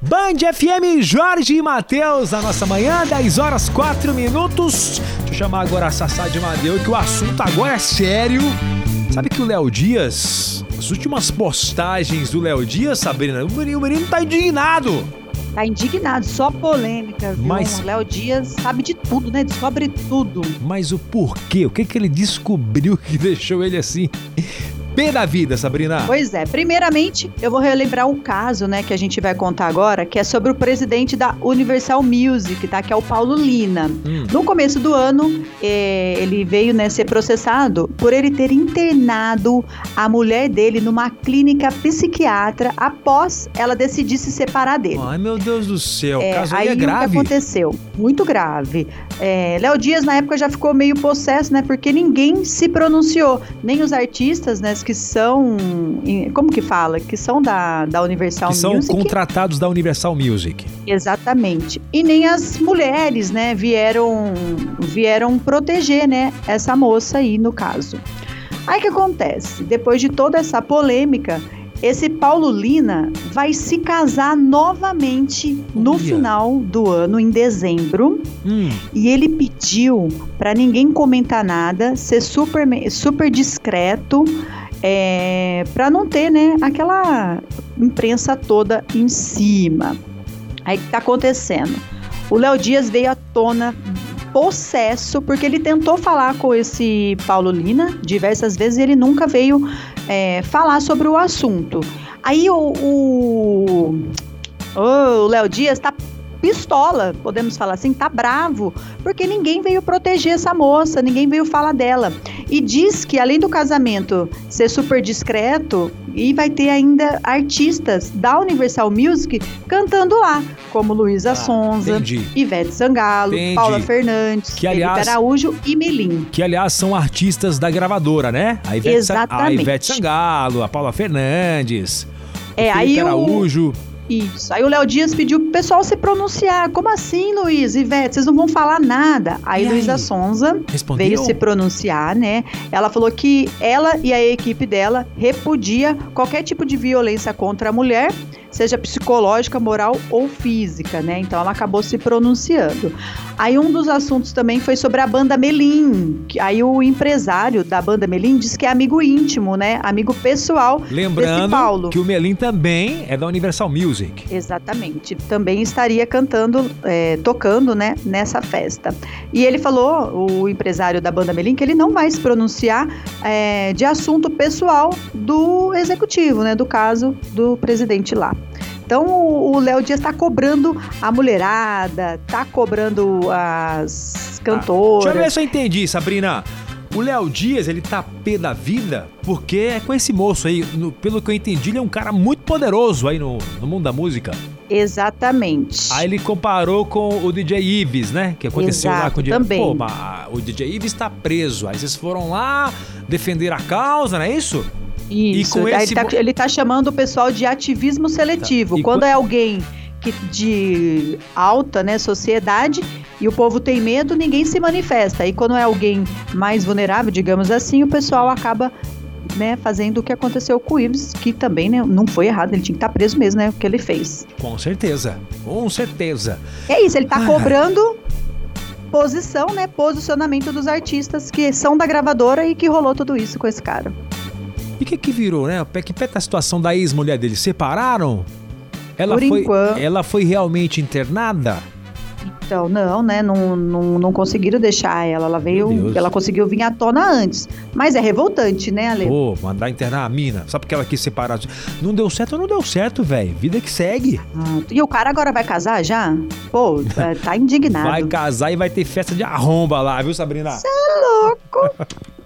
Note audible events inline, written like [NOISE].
Band FM Jorge e Matheus, a nossa manhã, 10 horas 4 minutos. Deixa eu chamar agora a Sassá de Madeu, que o assunto agora é sério. Sabe que o Léo Dias, as últimas postagens do Léo Dias, Sabrina, o menino, o menino tá indignado. Tá indignado, só polêmica, viu? Mas- O Léo Dias sabe de tudo, né? Descobre tudo. Mas o porquê? O que que ele descobriu que [LAUGHS] deixou ele assim? Pé da vida, Sabrina. Pois é, primeiramente eu vou relembrar um caso, né, que a gente vai contar agora, que é sobre o presidente da Universal Music, tá? Que é o Paulo Lina. Hum. No começo do ano, eh, ele veio né, ser processado por ele ter internado a mulher dele numa clínica psiquiatra após ela decidir se separar dele. Ai, meu Deus do céu, o É, caso aí aí é o que grave. aconteceu? Muito grave. É, Léo Dias, na época, já ficou meio possesso, né? Porque ninguém se pronunciou. Nem os artistas, né? Que são. Como que fala? Que são da, da Universal Que são Music. contratados da Universal Music. Exatamente. E nem as mulheres, né? Vieram, vieram proteger, né? Essa moça aí, no caso. Aí o que acontece? Depois de toda essa polêmica. Esse Paulo Lina vai se casar novamente no final do ano, em dezembro. Hum, E ele pediu para ninguém comentar nada, ser super, super discreto, é, para não ter, né, aquela imprensa toda em cima. Aí o que tá acontecendo? O Léo Dias veio à tona possesso, porque ele tentou falar com esse Paulo Lina diversas vezes e ele nunca veio é, falar sobre o assunto. Aí o, o, o Léo Dias tá pistola, podemos falar assim, tá bravo, porque ninguém veio proteger essa moça, ninguém veio falar dela. E diz que além do casamento ser super discreto, e vai ter ainda artistas da Universal Music cantando lá, como Luísa Ah, Sonza, entendi. Ivete Sangalo, Entendi. Paula Fernandes, Que, aliás- Felipe Araújo e Melim. Que, aliás, são artistas da gravadora, né? A Ivete, Sa- a Exatamente. Ivete Sangalo, a Paula Fernandes, É, o Felipe aí o, Araújo. Isso. Aí o Léo Dias pediu pro pessoal se pronunciar. Como assim, Luiz? Ivete, vocês não vão falar nada. Aí E Luísa aí? Sonza Respondeu? veio se pronunciar, né? Ela falou que ela e a equipe dela repudia qualquer tipo de violência contra a mulher, seja psicológica, moral ou física, né? Então ela acabou se pronunciando. Aí um dos assuntos também foi sobre a banda Melim. Aí o empresário da banda Melim diz que é amigo íntimo, né? Amigo pessoal Lembrando Paulo. que o Melim também é da Universal Music. Exatamente. Também estaria cantando, é, tocando, né, nessa festa. E ele falou, o empresário da banda Melim, que ele não vai se pronunciar é, de assunto pessoal do executivo, né, do caso do presidente lá. Então o Léo Dias está cobrando a mulherada, tá cobrando as cantoras. Deixa eu ver se eu entendi, Sabrina. O Léo Dias, ele tá pé da vida porque é com esse moço aí. no- pelo que eu entendi, ele é um cara muito poderoso aí no, no mundo da música. Exatamente. Aí ele comparou com o DJ Ives, né? Que aconteceu lá Exato, com o DJ também. Pô, mas o DJ Ives tá preso. Aí vocês foram lá defender a causa, não é isso? Isso, com esse ele, tá, ele tá chamando o pessoal de ativismo seletivo. Tá. Quando co- é alguém que de alta né, sociedade e o povo tem medo, ninguém se manifesta. E quando é alguém mais vulnerável, digamos assim, o pessoal acaba né, fazendo o que aconteceu com o Ives, que também né, não foi errado, ele tinha que estar preso mesmo, né? O que ele fez. Com certeza. Com certeza. É isso, ele tá Ai. cobrando posição, né? Posicionamento dos artistas que são da gravadora e que rolou tudo isso com esse cara. E o que que virou, né? Que pé tá a situação da ex-mulher dele? Separaram? Ela Por foi, enquanto. ela foi realmente internada? Então, não, né? Não, não, não conseguiram deixar ela. Ela veio. Ela conseguiu vir à tona antes. Mas é revoltante, né, Ale? Pô, mandar internar a mina. Só porque ela quis separar. Não deu certo, não deu certo, velho. Vida que segue. Ah, E o cara agora vai casar já? Pô, tá- tá [LAUGHS] indignado. Vai casar e vai ter festa de arromba lá, viu, Sabrina? Louco. [LAUGHS]